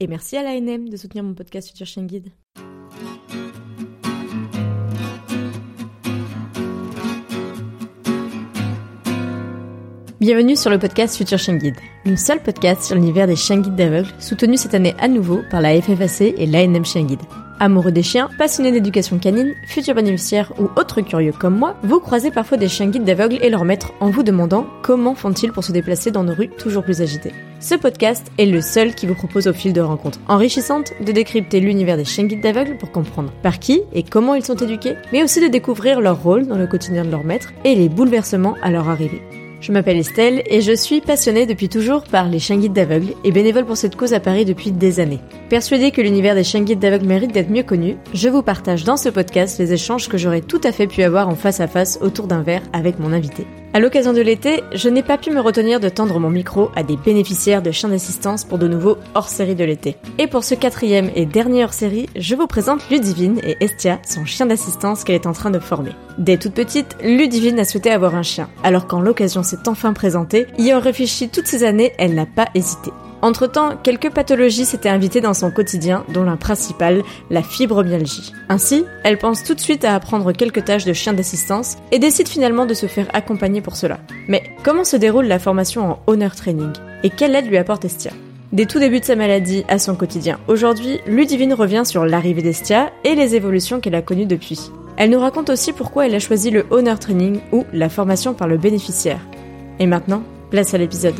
Et merci à l'ANM de soutenir mon podcast Future Chien Guide. Bienvenue sur le podcast Future Chien Guide, le seul podcast sur l'univers des chiens guides d'aveugles, soutenu cette année à nouveau par la FFAC et l'ANM Chien Guide. Amoureux des chiens, passionnés d'éducation canine, futurs bénéficiaires ou autres curieux comme moi, vous croisez parfois des chiens guides d'aveugles et leurs maîtres en vous demandant comment font-ils pour se déplacer dans nos rues toujours plus agitées. Ce podcast est le seul qui vous propose au fil de rencontres enrichissantes de décrypter l'univers des chiens guides d'aveugles pour comprendre par qui et comment ils sont éduqués, mais aussi de découvrir leur rôle dans le quotidien de leur maître et les bouleversements à leur arrivée. Je m'appelle Estelle et je suis passionnée depuis toujours par les chiens guides d'aveugles et bénévole pour cette cause à Paris depuis des années. Persuadée que l'univers des chiens guides d'aveugles mérite d'être mieux connu, je vous partage dans ce podcast les échanges que j'aurais tout à fait pu avoir en face à face autour d'un verre avec mon invité. À l'occasion de l'été, je n'ai pas pu me retenir de tendre mon micro à des bénéficiaires de chiens d'assistance pour de nouveaux hors-série de l'été. Et pour ce quatrième et dernier hors-série, je vous présente Ludivine et Estia, son chien d'assistance qu'elle est en train de former. Dès toute petite, Ludivine a souhaité avoir un chien, alors quand l'occasion s'est enfin présentée, ayant réfléchi toutes ces années, elle n'a pas hésité. Entre-temps, quelques pathologies s'étaient invitées dans son quotidien, dont la principale, la fibromyalgie. Ainsi, elle pense tout de suite à apprendre quelques tâches de chien d'assistance et décide finalement de se faire accompagner pour cela. Mais comment se déroule la formation en Honor Training? Et quelle aide lui apporte Estia? Des tout débuts de sa maladie à son quotidien. Aujourd'hui, Ludivine revient sur l'arrivée d'Estia et les évolutions qu'elle a connues depuis. Elle nous raconte aussi pourquoi elle a choisi le Honor Training ou la formation par le bénéficiaire. Et maintenant, place à l'épisode.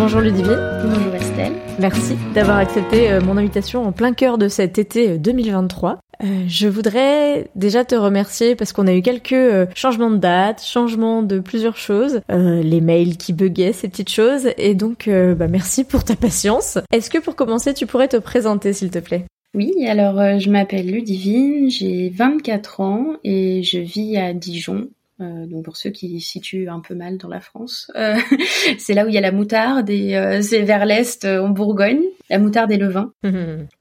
Bonjour Ludivine. Bonjour Estelle. Merci d'avoir accepté euh, mon invitation en plein cœur de cet été 2023. Euh, je voudrais déjà te remercier parce qu'on a eu quelques euh, changements de date, changements de plusieurs choses, les mails qui buguaient, ces petites choses, et donc bah, merci pour ta patience. Est-ce que pour commencer, tu pourrais te présenter s'il te plaît? Oui, alors je m'appelle Ludivine, j'ai 24 ans et je vis à Dijon, euh, donc pour ceux qui situent un peu mal dans la France, euh, c'est là où il y a la moutarde et euh, c'est vers l'est en Bourgogne, la moutarde et le vin.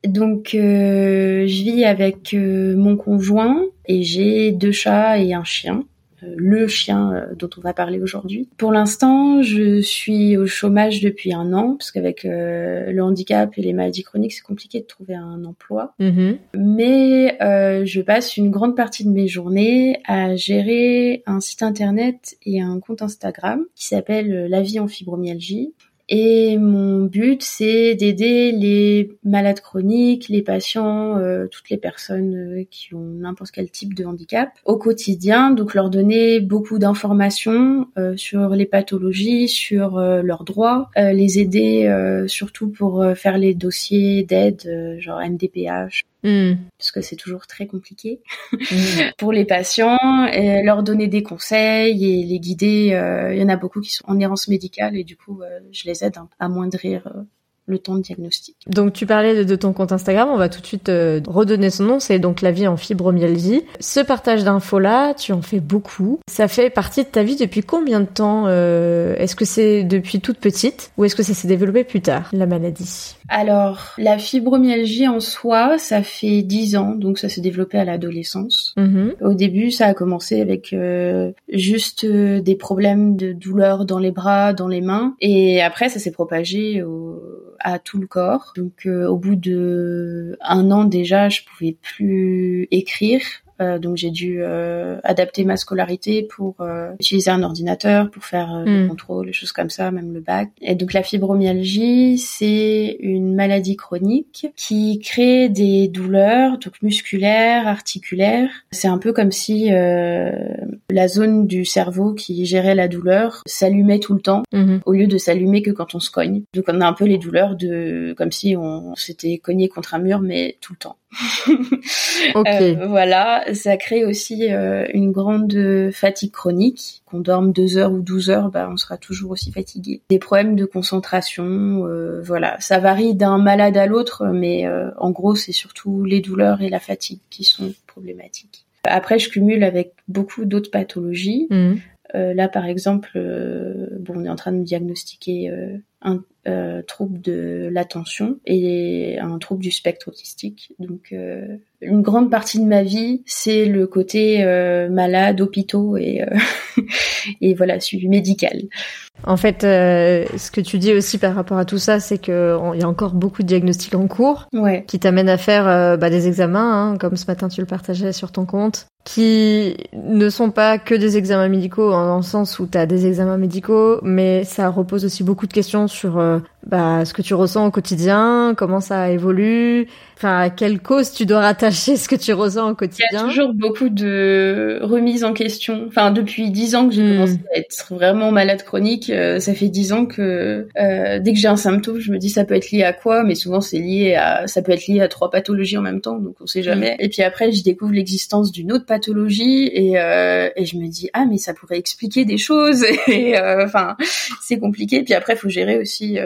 Donc je vis avec mon conjoint et j'ai deux chats et un chien. Euh, le chien euh, dont on va parler aujourd'hui. Pour l'instant, je suis au chômage depuis un an, parce qu'avec euh, le handicap et les maladies chroniques, c'est compliqué de trouver un emploi. Mm-hmm. Mais je passe une grande partie de mes journées à gérer un site internet et un compte Instagram qui s'appelle La vie en fibromyalgie. Et mon but, c'est d'aider les malades chroniques, les patients, euh, toutes les personnes euh, qui ont n'importe quel type de handicap au quotidien. Donc leur donner beaucoup d'informations euh, sur les pathologies, sur leurs droits, les aider surtout pour faire les dossiers d'aide, genre MDPH, Hmm. parce que c'est toujours très compliqué hmm. pour les patients, et leur donner des conseils et les guider. Euh, il y en a beaucoup qui sont en errance médicale et du coup, euh, je les aide à amoindrir euh, le temps de diagnostic. Donc tu parlais de, ton compte Instagram, on va tout de suite euh, redonner son nom, c'est donc la vie en fibromyalgie. Ce partage d'infos là, tu en fais beaucoup. Ça fait partie de ta vie depuis combien de temps euh, Est-ce que c'est depuis toute petite ou est-ce que ça s'est développé plus tard, la maladie? Alors, la fibromyalgie en soi, ça fait 10 ans, donc ça s'est développé à l'adolescence. Mm-hmm. Au début, ça a commencé avec euh, juste des problèmes de douleur dans les bras, dans les mains, et après ça s'est propagé au à tout le corps. Donc euh, au bout de un an déjà, je pouvais plus écrire. Euh, donc j'ai dû euh, adapter ma scolarité pour utiliser un ordinateur pour faire des hmm. contrôles, des choses comme ça, même le bac. Et donc la fibromyalgie, c'est une maladie chronique qui crée des douleurs donc musculaires, articulaires. C'est un peu comme si la zone du cerveau qui gérait la douleur s'allumait tout le temps mhm. au lieu de s'allumer que quand on se cogne. Donc on a un peu les douleurs de comme si on s'était cogné contre un mur mais tout le temps. Okay. euh, voilà, ça crée aussi euh, une grande fatigue chronique. Qu'on dorme deux heures ou 12 heures, bah, on sera toujours aussi fatigué. Des problèmes de concentration, euh, voilà, ça varie d'un malade à l'autre, mais euh, en gros, c'est surtout les douleurs et la fatigue qui sont problématiques. Après, je cumule avec beaucoup d'autres pathologies. Mmh. Euh, là, par exemple, euh, bon, on est en train de me diagnostiquer euh, un trouble de l'attention et un trouble du spectre autistique. Donc, une grande partie de ma vie, c'est le côté malade, hôpitaux et et voilà, suivi médical. En fait, euh, ce que tu dis aussi par rapport à tout ça, c'est que il y a encore beaucoup de diagnostics en cours ouais. qui t'amènent à faire euh, bah, des examens, hein, comme ce matin tu le partageais sur ton compte, qui ne sont pas que des examens médicaux dans le sens où tu as des examens médicaux, mais ça repose aussi beaucoup de questions sur euh, bah, ce que tu ressens au quotidien, comment ça évolue, enfin à quelle cause tu dois rattacher ce que tu ressens au quotidien. Il y a toujours beaucoup de remises en question. Enfin, depuis dix ans que j'ai hmm. commencé à être vraiment malade chronique, euh, ça fait dix ans que euh, dès que j'ai un symptôme, je me dis ça peut être lié à quoi, mais souvent c'est lié à ça peut être lié à trois pathologies en même temps, donc on sait jamais. Hmm. Et puis après, je découvre l'existence d'une autre pathologie et, euh, et je me dis ah mais ça pourrait expliquer des choses. et euh, enfin, c'est compliqué. Puis après, il faut gérer aussi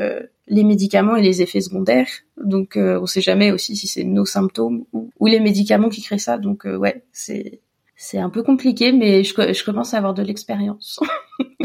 les médicaments et les effets secondaires. Donc euh, on sait jamais aussi si c'est nos symptômes ou, ou, les médicaments qui créent ça. Donc euh, ouais, c'est c'est un peu compliqué, mais je, je commence à avoir de l'expérience.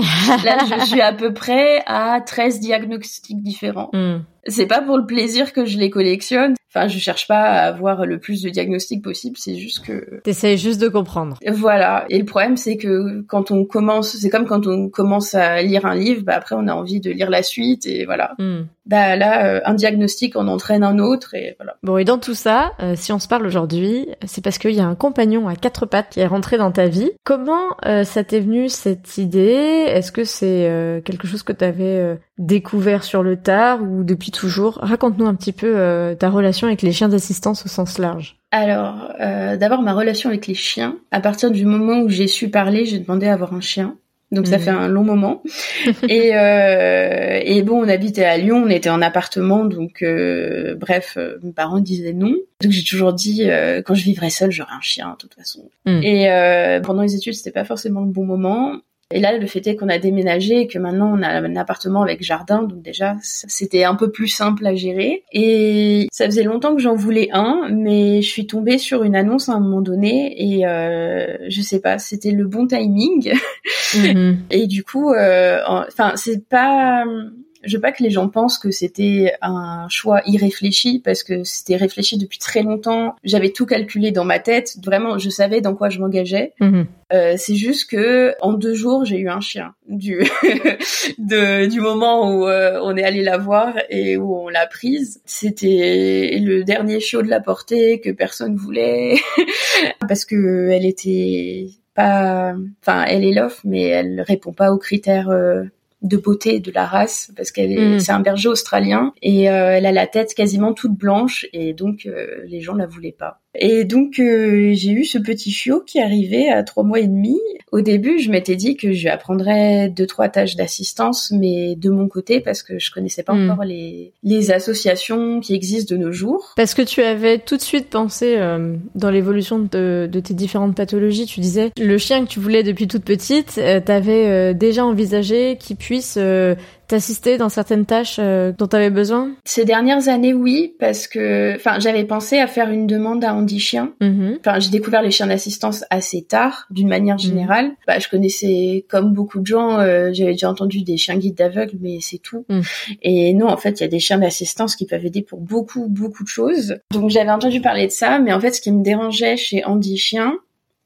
Là, je suis à peu près à 13 diagnostics différents. Hmm. C'est pas pour le plaisir que je les collectionne. Enfin, je cherche pas à avoir le plus de diagnostics possible, c'est juste que... T'essayes juste de comprendre. Voilà. Et le problème, c'est que quand on commence, c'est comme quand on commence à lire un livre, bah après on a envie de lire la suite et voilà. Hmm. Bah là, euh, un diagnostic en entraîne un autre et voilà. Bon, et dans tout ça, euh, si on se parle aujourd'hui, c'est parce qu'il y a un compagnon à quatre pattes qui est rentré dans ta vie. Comment euh, ça t'est venu cette idée? Est-ce que c'est quelque chose que t'avais découvert sur le tard ou depuis toujours? Raconte-nous un petit peu ta relation avec les chiens d'assistance au sens large Alors, euh, d'abord ma relation avec les chiens. À partir du moment où j'ai su parler, j'ai demandé à avoir un chien. Donc ça fait un long moment. et, euh, et bon, on habitait à Lyon, on était en appartement, donc euh, bref, euh, mes parents disaient non. Donc j'ai toujours dit euh, quand je vivrai seule, j'aurai un chien de toute façon. Mmh. Et euh, pendant les études, c'était pas forcément le bon moment. Et là, le fait est qu'on a déménagé et que maintenant on a un appartement avec jardin, donc déjà c'était un peu plus simple à gérer. Et ça faisait longtemps que j'en voulais un, mais je suis tombée sur une annonce à un moment donné et euh, je sais pas, c'était le bon timing. Mm-hmm. et du coup, euh, enfin c'est pas je veux pas que les gens pensent que c'était un choix irréfléchi parce que c'était réfléchi depuis très longtemps. J'avais tout calculé dans ma tête. Vraiment, je savais dans quoi je m'engageais. Mhm. Euh, c'est juste que en deux jours, j'ai eu un chien du de, du moment où euh, on est allé la voir et où on l'a prise. C'était le dernier chiot de la portée que personne voulait parce que elle était pas, enfin, elle est l'offre, mais elle répond pas aux critères. Euh, de beauté de la race parce qu'elle est, mm. c'est un berger australien et euh, elle a la tête quasiment toute blanche et donc euh, les gens la voulaient pas. Et donc euh, j'ai eu ce petit chiot qui arrivait à trois mois et demi. Au début, je m'étais dit que je lui apprendrais deux trois tâches d'assistance, mais de mon côté parce que je connaissais pas hmm. encore les les associations qui existent de nos jours. Parce que tu avais tout de suite pensé euh, dans l'évolution de, de, tes différentes pathologies. Tu disais le chien que tu voulais depuis toute petite, euh, t'avais déjà envisagé qu'il puisse t'assister dans certaines tâches euh, dont tu avais besoin? Ces dernières années, oui, parce que, enfin, j'avais pensé à faire une demande à Andy Chien. Mm-hmm. Enfin, j'ai découvert les chiens d'assistance assez tard, d'une manière mm-hmm. générale. Bah, je connaissais, comme beaucoup de gens, euh, j'avais déjà entendu des chiens guides d'aveugles, mais c'est tout. Mm. Et non, en fait, il y a des chiens d'assistance qui peuvent aider pour beaucoup, beaucoup de choses. Donc, j'avais entendu parler de ça, mais en fait, ce qui me dérangeait chez Andy Chien,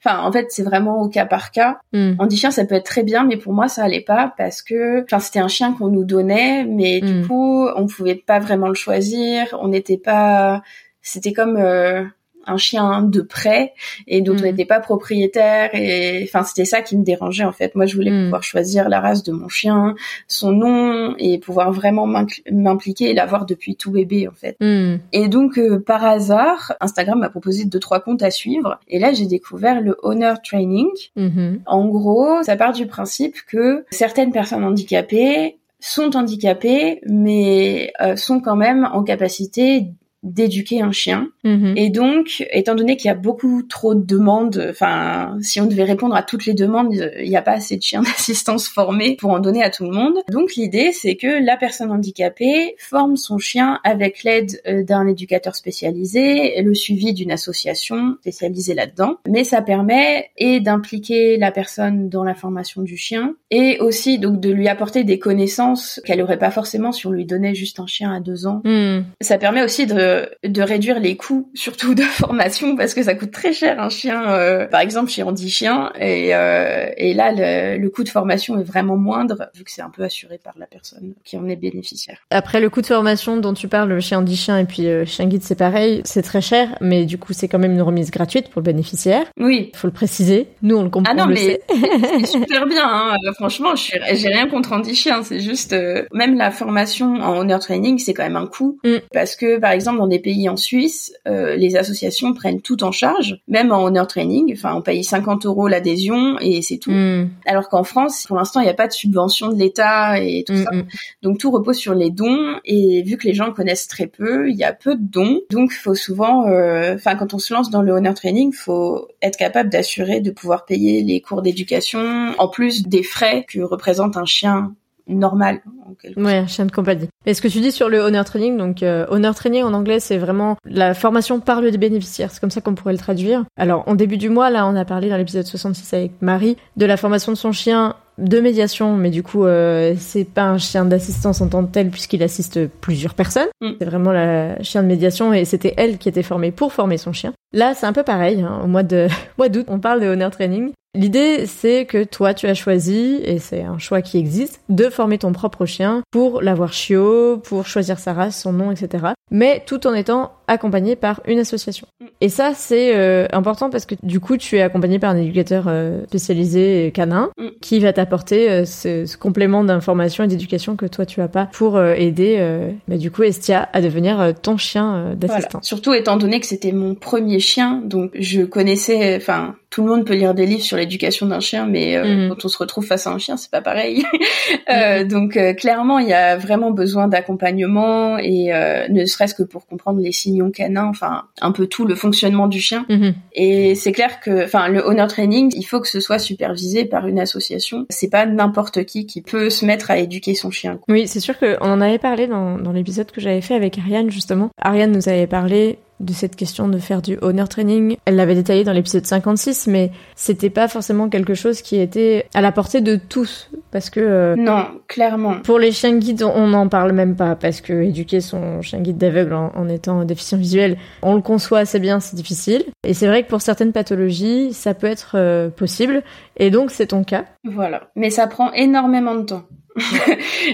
Enfin, en fait, c'est vraiment au cas par cas. Mm. On dit chien, ça peut être très bien, mais pour moi, ça allait pas parce que, enfin, c'était un chien qu'on nous donnait, mais du mm. coup, on pouvait pas vraiment le choisir. On n'était pas, c'était comme, euh, un chien de près et dont on mm. n'était pas propriétaire et enfin c'était ça qui me dérangeait en fait moi je voulais mm. pouvoir choisir la race de mon chien son nom et pouvoir vraiment m'impliquer et l'avoir depuis tout bébé en fait mm. et donc euh, par hasard Instagram m'a proposé deux trois comptes à suivre et là j'ai découvert le Honor Training mm-hmm. en gros ça part du principe que certaines personnes handicapées sont handicapées mais euh, sont quand même en capacité d'éduquer un chien. Mhm. Et donc, étant donné qu'il y a beaucoup trop de demandes, enfin, si on devait répondre à toutes les demandes, il n'y a pas assez de chiens d'assistance formés pour en donner à tout le monde. Donc, l'idée, c'est que la personne handicapée forme son chien avec l'aide euh, d'un éducateur spécialisé, le suivi d'une association spécialisée là-dedans. Mais ça permet et d'impliquer la personne dans la formation du chien et aussi donc de lui apporter des connaissances qu'elle n'aurait pas forcément si on lui donnait juste un chien à deux ans. Mhm. Ça permet aussi de, de réduire les coûts, surtout de formation, parce que ça coûte très cher un chien, euh, par exemple chez Andy Chien, et, euh, et là le, le coût de formation est vraiment moindre, vu que c'est un peu assuré par la personne qui en est bénéficiaire. Après, le coût de formation dont tu parles, le chien dit chien et puis euh, chien guide, c'est pareil, c'est très cher, mais du coup, c'est quand même une remise gratuite pour le bénéficiaire. Oui. Faut le préciser. Nous, on le comprend. Ah non, on mais c'est super bien. Hein. Franchement, je suis, j'ai rien contre Andy Chien. C'est juste, même la formation en honor training, c'est quand même un coût. Mm. Parce que, par exemple, dans des pays en Suisse, euh, les associations prennent tout en charge, même en honor training. Enfin, on paye 50 euros l'adhésion et c'est tout. Mhm. Alors qu'en France, pour l'instant, il n'y a pas de subvention de l'État et tout ça. Mhm. Donc tout repose sur les dons et vu que les gens connaissent très peu, il y a peu de dons. Donc faut souvent, euh, enfin quand on se lance dans le honor training, faut être capable d'assurer de pouvoir payer les cours d'éducation en plus des frais que représente un chien normal. En quelque Ouais, un chien de compagnie. Et ce que tu dis sur le honor training, donc euh, honor training en anglais, c'est vraiment la formation par le bénéficiaire. C'est comme ça qu'on pourrait le traduire. Alors, en début du mois, là, on a parlé dans l'épisode 66 avec Marie de la formation de son chien de médiation, mais du coup, euh, c'est pas un chien d'assistance en tant que tel puisqu'il assiste plusieurs personnes. Mm. C'est vraiment la chien de médiation et c'était elle qui était formée pour former son chien. Là, c'est un peu pareil. hein. Au mois de mois d'août, on parle de honor training. L'idée, c'est que toi, tu as choisi, et c'est un choix qui existe, de former ton propre chien pour l'avoir chiot, pour choisir sa race, son nom, etc. Mais tout en étant accompagné par une association. Mm. Et ça, c'est euh, important parce que du coup, tu es accompagné par un éducateur euh, spécialisé canin Mm. qui va t'apporter euh, ce, ce complément d'information et d'éducation que toi, tu as pas pour aider, bah, du coup, Estia à devenir ton chien Voilà. d'assistance. Surtout étant donné que c'était mon premier chien, donc je connaissais, enfin tout le monde peut lire des livres sur l'éducation d'un chien, mais Mhm. quand on se retrouve face à un chien, c'est pas pareil. Euh, Donc clairement, il y a vraiment besoin d'accompagnement et ne serait-ce que pour comprendre les canins, enfin un peu tout le fonctionnement du chien. Mhm. Et c'est clair que, enfin, le honor training, il faut que ce soit supervisé par une association. C'est pas n'importe qui qui peut se mettre à éduquer son chien. quoi. Oui, c'est sûr qu'on en avait parlé dans, dans l'épisode que j'avais fait avec Ariane, justement. Ariane nous avait parlé de cette question de faire du honor training. Elle l'avait détaillé dans l'épisode 56, mais c'était pas forcément quelque chose qui était à la portée de tous. Parce que euh, Non, clairement. pour les chiens guides, on n'en parle même pas, parce que éduquer son chien guide d'aveugle en, en étant déficient visuel, on le conçoit assez bien, c'est difficile. Et c'est vrai que pour certaines pathologies, ça peut être euh, possible. Et donc, c'est ton cas. Voilà. Mais ça prend énormément de temps.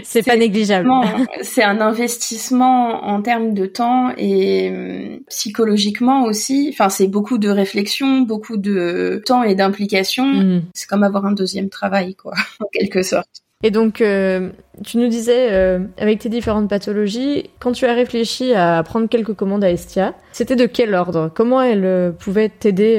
C'est pas négligeable. C'est un investissement en termes de temps et hum, psychologiquement aussi. Enfin, c'est beaucoup de réflexion, beaucoup de temps et d'implication. Mhm. C'est comme avoir un deuxième travail, quoi, en quelque sorte. Et donc, euh, tu nous disais, euh, avec tes différentes pathologies, quand tu as réfléchi à prendre quelques commandes à Estia, c'était de quel ordre? Comment elle euh, pouvait t'aider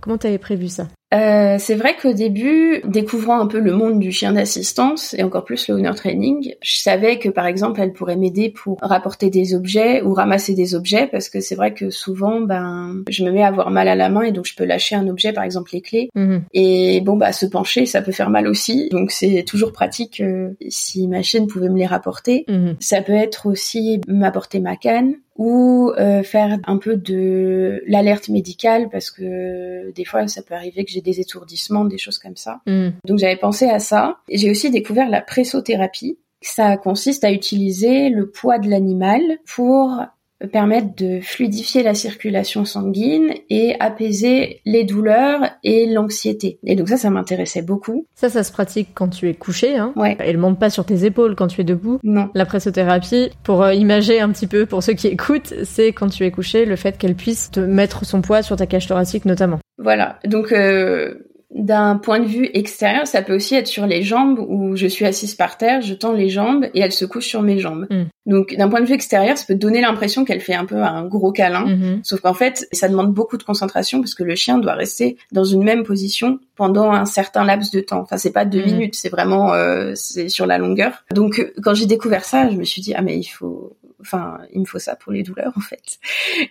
Comment t'avais prévu ça? Euh, c'est vrai qu'au début, découvrant un peu le monde du chien d'assistance et encore plus le honor training, je savais que par exemple elle pourrait m'aider pour rapporter des objets ou ramasser des objets parce que c'est vrai que souvent ben je me mets à avoir mal à la main et donc je peux lâcher un objet par exemple les clés Mhm. et bon bah se pencher ça peut faire mal aussi donc c'est toujours pratique euh, si ma chienne pouvait me les rapporter. Mhm. Ça peut être aussi m'apporter ma canne ou euh, faire un peu de l'alerte médicale parce que des fois ça peut arriver que j'ai des étourdissements, des choses comme ça. Mhm. Donc j'avais pensé à ça. J'ai aussi découvert la pressothérapie. Ça consiste à utiliser le poids de l'animal pour permettre de fluidifier la circulation sanguine et apaiser les douleurs et l'anxiété. Et donc ça, ça m'intéressait beaucoup. Ça, ça se pratique quand tu es couché. Hein. Ouais. Elle monte pas sur tes épaules quand tu es debout. Non. La pressothérapie, pour euh, imager un petit peu pour ceux qui écoutent, c'est quand tu es couché, le fait qu'elle puisse te mettre son poids sur ta cage thoracique notamment. Voilà. Donc euh, d'un point de vue extérieur, ça peut aussi être sur les jambes où je suis assise par terre, je tends les jambes et elle se couche sur mes jambes. Mm. Donc d'un point de vue extérieur, ça peut donner l'impression qu'elle fait un peu un gros câlin. Mhm. Sauf qu'en fait, ça demande beaucoup de concentration parce que le chien doit rester dans une même position pendant un certain laps de temps. Enfin, c'est pas deux Mhm. minutes, c'est vraiment euh, c'est sur la longueur. Donc, quand j'ai découvert ça, je me suis dit ah mais il faut enfin, il me faut ça pour les douleurs en fait.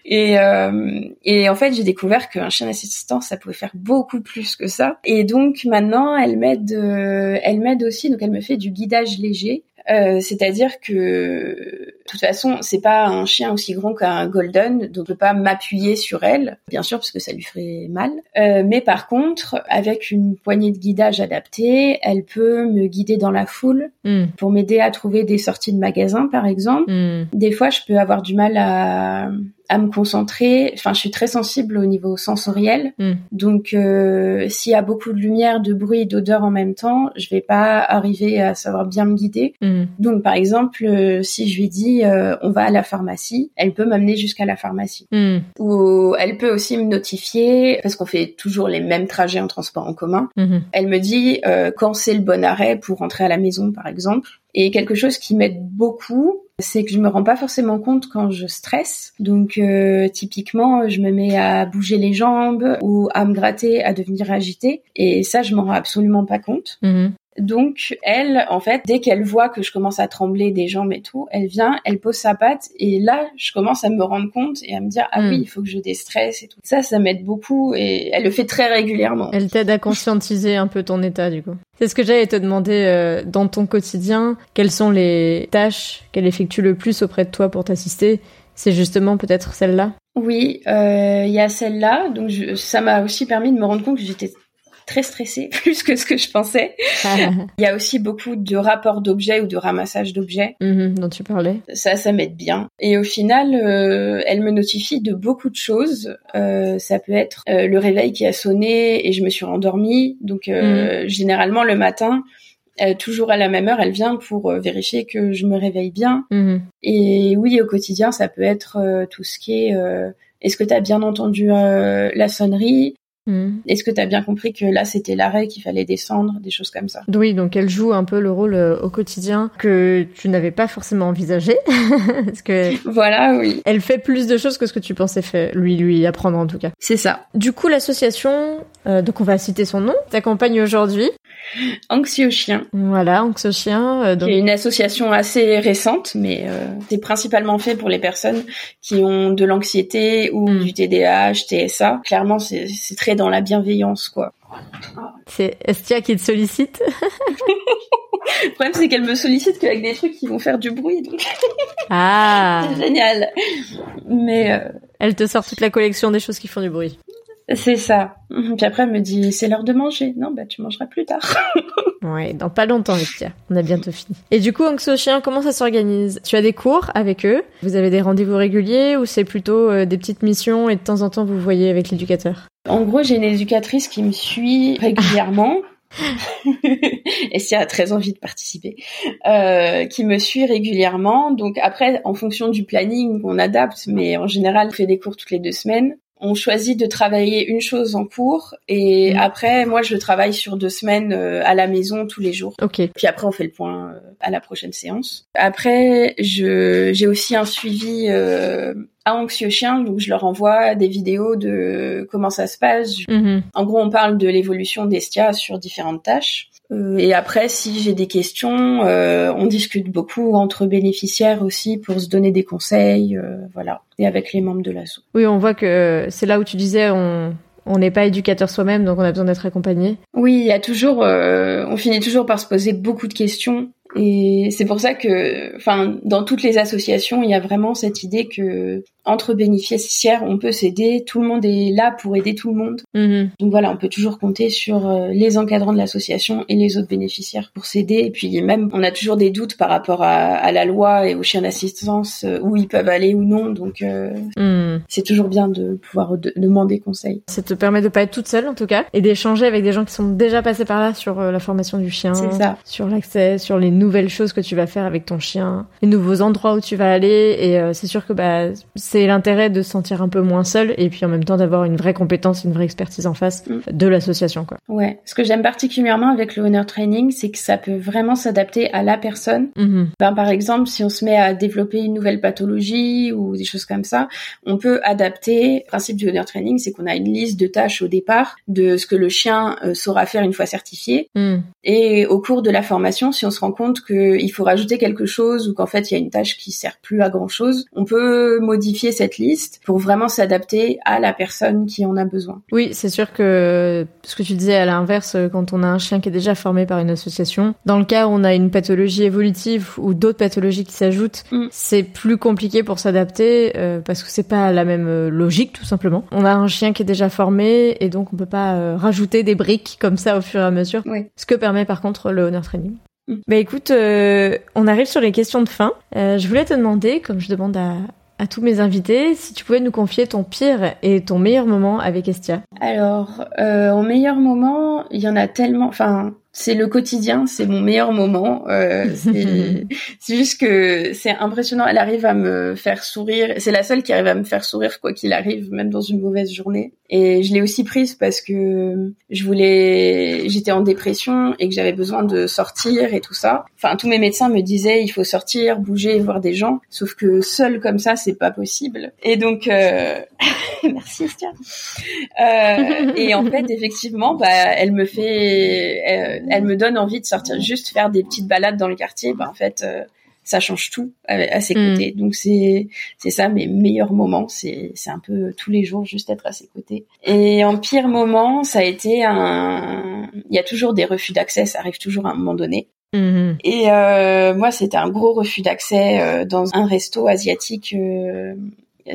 Et euh, et en fait, j'ai découvert qu'un chien d'assistance, ça pouvait faire beaucoup plus que ça. Et donc maintenant, elle m'aide, euh, elle m'aide aussi. Donc elle me fait du guidage léger. Euh, c'est-à-dire que toute façon, c'est pas un chien aussi grand qu'un golden, donc je peux pas m'appuyer sur elle, bien sûr, parce que ça lui ferait mal. Euh, mais par contre, avec une poignée de guidage adaptée, elle peut me guider dans la foule Mm. pour m'aider à trouver des sorties de magasins, par exemple. Mm. Des fois, je peux avoir du mal à, à me concentrer. Enfin, je suis très sensible au niveau sensoriel. Mm. Donc, euh, s'il y a beaucoup de lumière, de bruit et d'odeur en même temps, je vais pas arriver à savoir bien me guider. Mm. Donc, par exemple, euh, si je lui dis euh, on va à la pharmacie, elle peut m'amener jusqu'à la pharmacie. Mm. Ou elle peut aussi me notifier parce qu'on fait toujours les mêmes trajets en transport en commun. Elle me dit euh, quand c'est le bon arrêt pour rentrer à la maison, par exemple. Et quelque chose qui m'aide beaucoup, c'est que je me rends pas forcément compte quand je stresse. Donc euh, typiquement, je me mets à bouger les jambes ou à me gratter, à devenir agitée. Et ça, je m'en rends absolument pas compte. Mhm. Donc elle, en fait, dès qu'elle voit que je commence à trembler des jambes et tout, elle vient, elle pose sa patte et là, je commence à me rendre compte et à me dire ah Mm. oui, il faut que je déstresse et tout. Ça, ça m'aide beaucoup et elle le fait très régulièrement. Elle t'aide à conscientiser un peu ton état, du coup. C'est ce que j'allais te demander euh, dans ton quotidien. Quelles sont les tâches qu'elle effectue le plus auprès de toi pour t'assister? C'est justement peut-être celle-là? Oui, euh, il y a celle-là. Donc je- ça m'a aussi permis de me rendre compte que j'étais très stressée, plus que ce que je pensais. Il y a aussi beaucoup de rapports d'objets ou de ramassage d'objets. Mhm, dont tu parlais. Ça, ça m'aide bien. Et au final, euh, elle me notifie de beaucoup de choses. Euh, ça peut être euh, le réveil qui a sonné et je me suis rendormie. Donc euh, généralement le matin, euh, toujours à la même heure, elle vient pour euh, vérifier que je me réveille bien. Mhm. Et oui, au quotidien, ça peut être euh, tout ce qui est est-ce que tu as bien entendu la sonnerie? Mhm. Est-ce que tu as bien compris que là, c'était l'arrêt, qu'il fallait descendre Des choses comme ça? Oui, donc elle joue un peu le rôle euh, au quotidien que tu n'avais pas forcément envisagé. Parce que Voilà, oui. elle fait plus de choses que ce que tu pensais faire, lui, lui apprendre en tout cas. C'est ça. Du coup, l'association, euh, donc on va citer son nom, t'accompagne aujourd'hui. Anxio Chien, Voilà, Anxo Chien. euh, donc... qui est une association assez récente, mais euh, c'est principalement fait pour les personnes qui ont de l'anxiété ou Mm. du TDAH, TSA. Clairement, c'est c'est très dans la bienveillance, quoi. C'est Estia qui te sollicite. Le problème, c'est qu'elle me sollicite qu'avec des trucs qui vont faire du bruit, donc Ah c'est génial. Mais euh, Elle te sort toute la collection des choses qui font du bruit. C'est ça. Puis après, elle me dit, c'est l'heure de manger. Non, bah tu mangeras plus tard. Ouais, dans pas longtemps, Estia. On a bientôt fini. Et du coup, Anxo Chien, comment ça s'organise? Tu as des cours avec eux? Vous avez des rendez-vous réguliers ou c'est plutôt euh, des petites missions et de temps en temps vous voyez avec l'éducateur? En gros, j'ai une éducatrice qui me suit régulièrement. et si elle a très envie de participer, euh, qui me suit régulièrement. Donc après, en fonction du planning, on adapte, mais en général, on fait des cours toutes les deux semaines. On choisit de travailler une chose en cours et Mhm. après, moi, je travaille sur deux semaines euh, à la maison tous les jours. Ok. Puis après, on fait le point euh, à la prochaine séance. Après, je j'ai aussi un suivi euh, à Anxieux Chien, donc je leur envoie des vidéos de comment ça se passe. Mhm. En gros, on parle de l'évolution d'Estia sur différentes tâches. Euh, et après, si j'ai des questions, euh, on discute beaucoup entre bénéficiaires aussi pour se donner des conseils, euh, voilà, et avec les membres de l'asso. Oui, on voit que c'est là où tu disais on on n'est pas éducateur soi-même, donc on a besoin d'être accompagné. Oui, il y a toujours, euh, on finit toujours par se poser beaucoup de questions. Et c'est pour ça que, enfin, dans toutes les associations, il y a vraiment cette idée que entre bénéficiaires, on peut s'aider. Tout le monde est là pour aider tout le monde. Mhm. Donc voilà, on peut toujours compter sur euh, les encadrants de l'association et les autres bénéficiaires pour s'aider. Et puis même, on a toujours des doutes par rapport à, à la loi et aux chiens d'assistance euh, où ils peuvent aller ou non. Donc euh, C'est toujours bien de pouvoir de- demander conseil. Ça te permet de pas être toute seule en tout cas et d'échanger avec des gens qui sont déjà passés par là sur euh, la formation du chien, ça. sur l'accès, sur les nouvelles choses que tu vas faire avec ton chien, les nouveaux endroits où tu vas aller et euh, c'est sûr que bah c'est l'intérêt de se sentir un peu moins seul et puis en même temps d'avoir une vraie compétence, une vraie expertise en face mm. de l'association, quoi. Ouais. Ce que j'aime particulièrement avec le owner training, c'est que ça peut vraiment s'adapter à la personne. Mm-hmm. Ben, par exemple, si on se met à développer une nouvelle pathologie ou des choses comme ça, on peut adapter. Le principe du owner training, c'est qu'on a une liste de tâches au départ de ce que le chien euh, saura faire une fois certifié. Mm. Et au cours de la formation, si on se rend compte qu'il faut rajouter quelque chose ou qu'en fait il y a une tâche qui sert plus à grand chose, on peut modifier cette liste pour vraiment s'adapter à la personne qui en a besoin. Oui, c'est sûr que ce que tu disais à l'inverse, quand on a un chien qui est déjà formé par une association, dans le cas où on a une pathologie évolutive ou d'autres pathologies qui s'ajoutent, mm. c'est plus compliqué pour s'adapter euh, parce que c'est pas la même euh, logique tout simplement. On a un chien qui est déjà formé et donc on peut pas euh, rajouter des briques comme ça au fur et à mesure. Ce que permet par contre le honor training. Mm. Bah écoute, on arrive sur les questions de fin. je voulais te demander, comme je demande à, à tous mes invités, si tu pouvais nous confier ton pire et ton meilleur moment avec Estia. Alors, euh, en meilleur moment, il y en a tellement. Enfin, c'est le quotidien, c'est mon meilleur moment. Euh, c'est juste que c'est impressionnant. Elle arrive à me faire sourire. C'est la seule qui arrive à me faire sourire quoi qu'il arrive, même dans une mauvaise journée. Et je l'ai aussi prise parce que je voulais, j'étais en dépression et que j'avais besoin de sortir et tout ça. Enfin, tous mes médecins me disaient il faut sortir, bouger, voir des gens. Sauf que seul comme ça, c'est pas possible. Et donc, euh... merci Estia. Euh, et en fait, effectivement, bah, elle me fait, euh, elle me donne envie de sortir, juste faire des petites balades dans le quartier. Bah, en fait, euh, ça change tout à, ses hmm. côtés. Donc c'est c'est ça mes meilleurs moments. C'est c'est un peu tous les jours juste être à ses côtés. Et en pire moment, ça a été un. Il y a toujours des refus d'accès. Ça arrive toujours à un moment donné. Hmm. Et euh, moi, c'était un gros refus d'accès euh, dans un resto asiatique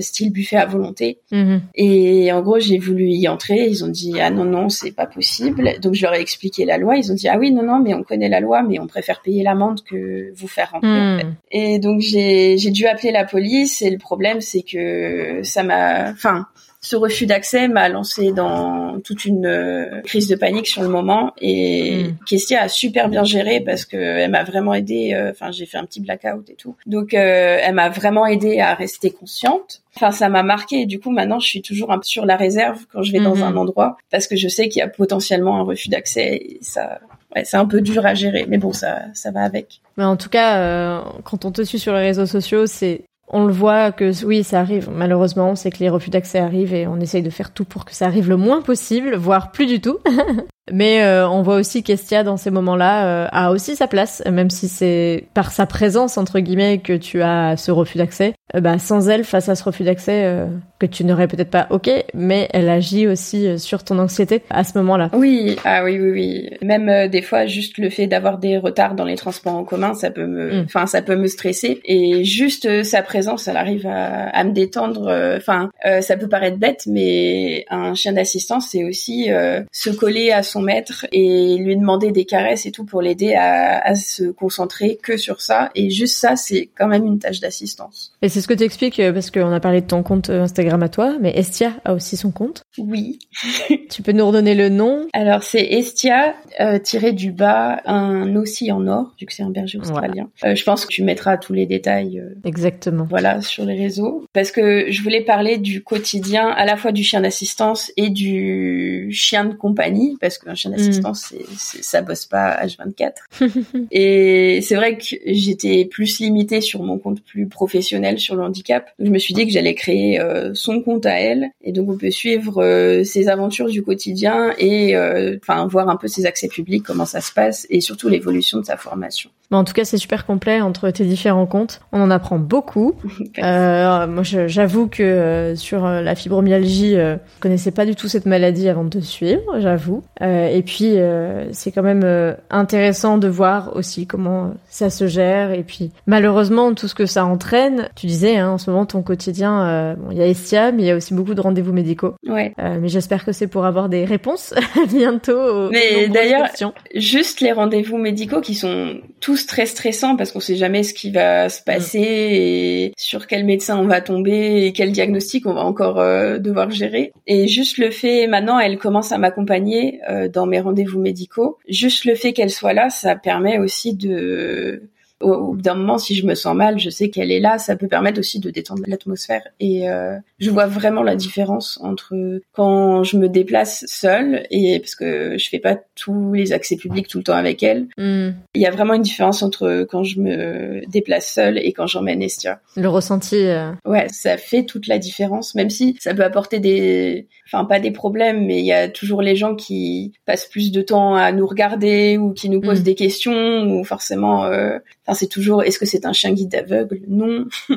style buffet à volonté. Mhm. Et en gros, j'ai voulu y entrer. Ils ont dit ah non non, c'est pas possible. Donc je leur ai expliqué la loi. Ils ont dit ah oui non non, mais on connaît la loi, mais on préfère payer l'amende que vous faire rentrer. Mhm. Et donc j'ai j'ai dû appeler la police. Et le problème c'est que ça m'a, enfin ce refus d'accès m'a lancé dans toute une euh, crise de panique sur le moment et mm. Kestia a super bien géré parce que elle m'a vraiment aidé euh, enfin j'ai fait un petit blackout et tout donc euh, elle m'a vraiment aidé à rester consciente enfin ça m'a marqué et du coup maintenant je suis toujours un peu sur la réserve quand je vais dans mm-hmm. un endroit parce que je sais qu'il y a potentiellement un refus d'accès et ça ouais, c'est un peu dur à gérer mais bon ça ça va avec mais en tout cas quand on te suit sur les réseaux sociaux c'est on le voit que oui, ça arrive. Malheureusement, c'est que les refus d'accès arrivent et on essaye de faire tout pour que ça arrive le moins possible, voire plus du tout. Mais euh, on voit aussi qu'Estia dans ces moments-là euh, a aussi sa place, même si c'est par sa présence entre guillemets que tu as ce refus d'accès. Euh, bah, sans elle, face à ce refus d'accès que tu n'aurais peut-être pas, ok, mais elle agit aussi sur ton anxiété à ce moment-là. Oui, ah oui, oui, oui. Même des fois, juste le fait d'avoir des retards dans les transports en commun, ça peut me, mm. enfin, ça peut me stresser. Et juste sa présence, elle arrive à, à me détendre. Enfin, ça peut paraître bête, mais un chien d'assistance, c'est aussi se coller à son maître et lui demander des caresses et tout pour l'aider à, à, se concentrer que sur ça. Et juste ça, c'est quand même une tâche d'assistance. Et c'est ce que tu expliques euh, parce qu'on a parlé de ton compte euh, Instagram à toi, mais Estia a aussi son compte. Oui. tu peux nous redonner le nom? Alors c'est Estia euh, tiré du bas un aussi en or, vu que c'est un berger australien. Euh, je pense que tu mettras tous les détails. Exactement. Voilà sur les réseaux parce que je voulais parler du quotidien à la fois du chien d'assistance et du chien de compagnie parce que un chien d'assistance, mm. c'est, ça bosse pas H24. et c'est vrai que j'étais plus limitée sur mon compte plus professionnel sur le handicap. je me suis dit que j'allais créer euh, son compte à elle, et donc on peut suivre euh, ses aventures du quotidien et euh, enfin voir un peu ses accès publics, comment ça se passe, et surtout l'évolution de sa formation. Mais en tout cas, c'est super complet entre tes différents comptes. On en apprend beaucoup. moi, j'avoue que sur la fibromyalgie, je connaissais pas du tout cette maladie avant de te suivre, j'avoue. Euh, et puis euh, c'est quand même euh, intéressant de voir aussi comment ça se gère. Et puis malheureusement tout ce que ça entraîne. Tu disais hein, en ce moment ton quotidien, bon, il y a Estia, mais il y a aussi beaucoup de rendez-vous médicaux. Ouais. mais j'espère que c'est pour avoir des réponses bientôt. mais d'ailleurs, juste les rendez-vous médicaux qui sont tous très stressants parce qu'on sait jamais ce qui va se passer mm. et sur quel médecin on va tomber et quel diagnostic on va encore devoir gérer. Et juste le fait, maintenant, elle commence à m'accompagner euh, dans mes rendez-vous médicaux. Juste le fait qu'elle soit là, ça permet aussi de au, bout d'un moment, si je me sens mal, je sais qu'elle est là. Ça peut permettre aussi de détendre l'atmosphère. Et euh, je vois vraiment la différence entre quand je me déplace seule et parce que je fais pas tous les accès publics tout le temps avec elle. Hmm. Il y a vraiment une différence entre quand je me déplace seule et quand j'emmène Estia. Le ressenti. Euh... Ouais, ça fait toute la différence, même si ça peut apporter des, enfin pas des problèmes, mais il y a toujours les gens qui passent plus de temps à nous regarder ou qui nous posent hmm. des questions ou forcément euh, Enfin, c'est toujours, est-ce que c'est un chien guide aveugle? Non.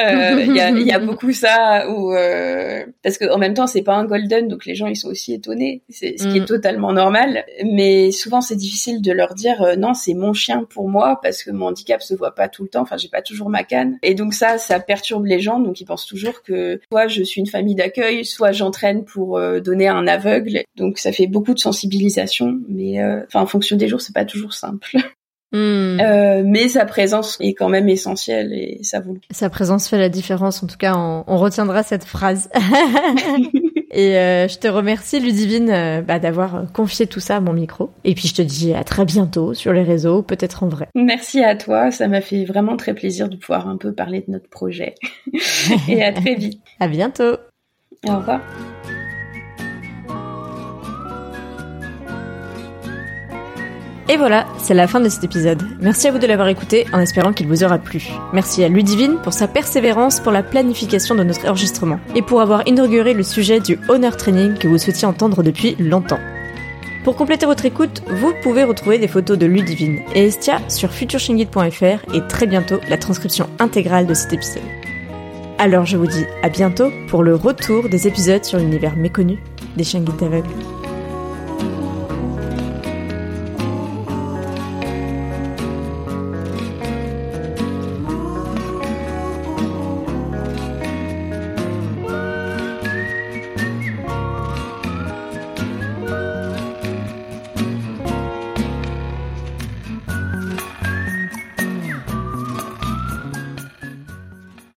Euh, il y, a, y, a, beaucoup ça où euh, parce que en même temps, c'est pas un golden, donc les gens ils sont aussi étonnés. C'est ce qui est mm. totalement normal. Mais souvent, c'est difficile de leur dire euh, non, c'est mon chien pour moi parce que mon handicap se voit pas tout le temps. Enfin, j'ai pas toujours ma canne. Et donc ça, ça perturbe les gens. Donc ils pensent toujours que soit je suis une famille d'accueil, soit j'entraîne pour donner un aveugle. Donc ça fait beaucoup de sensibilisation. Mais enfin, en fonction des jours, c'est pas toujours simple. Hmm. Euh, mais sa présence est quand même essentielle et ça vaut. Sa présence fait la différence. En tout cas, on, on retiendra cette phrase. et euh, je te remercie, Ludivine, euh, bah, d'avoir confié tout ça à mon micro. Et puis je te dis à très bientôt sur les réseaux, peut-être en vrai. Merci à toi. Ça m'a fait vraiment très plaisir de pouvoir un peu parler de notre projet. et à très vite. À bientôt. Au revoir. Et voilà, c'est la fin de cet épisode. Merci à vous de l'avoir écouté en espérant qu'il vous aura plu. Merci à Ludivine pour sa persévérance pour la planification de notre enregistrement et pour avoir inauguré le sujet du Honor Training que vous souhaitiez entendre depuis longtemps. Pour compléter votre écoute, vous pouvez retrouver des photos de Ludivine et Estia sur futureshingit.fr et très bientôt la transcription intégrale de cet épisode. Alors je vous dis à bientôt pour le retour des épisodes sur l'univers méconnu des Shingit aveugles.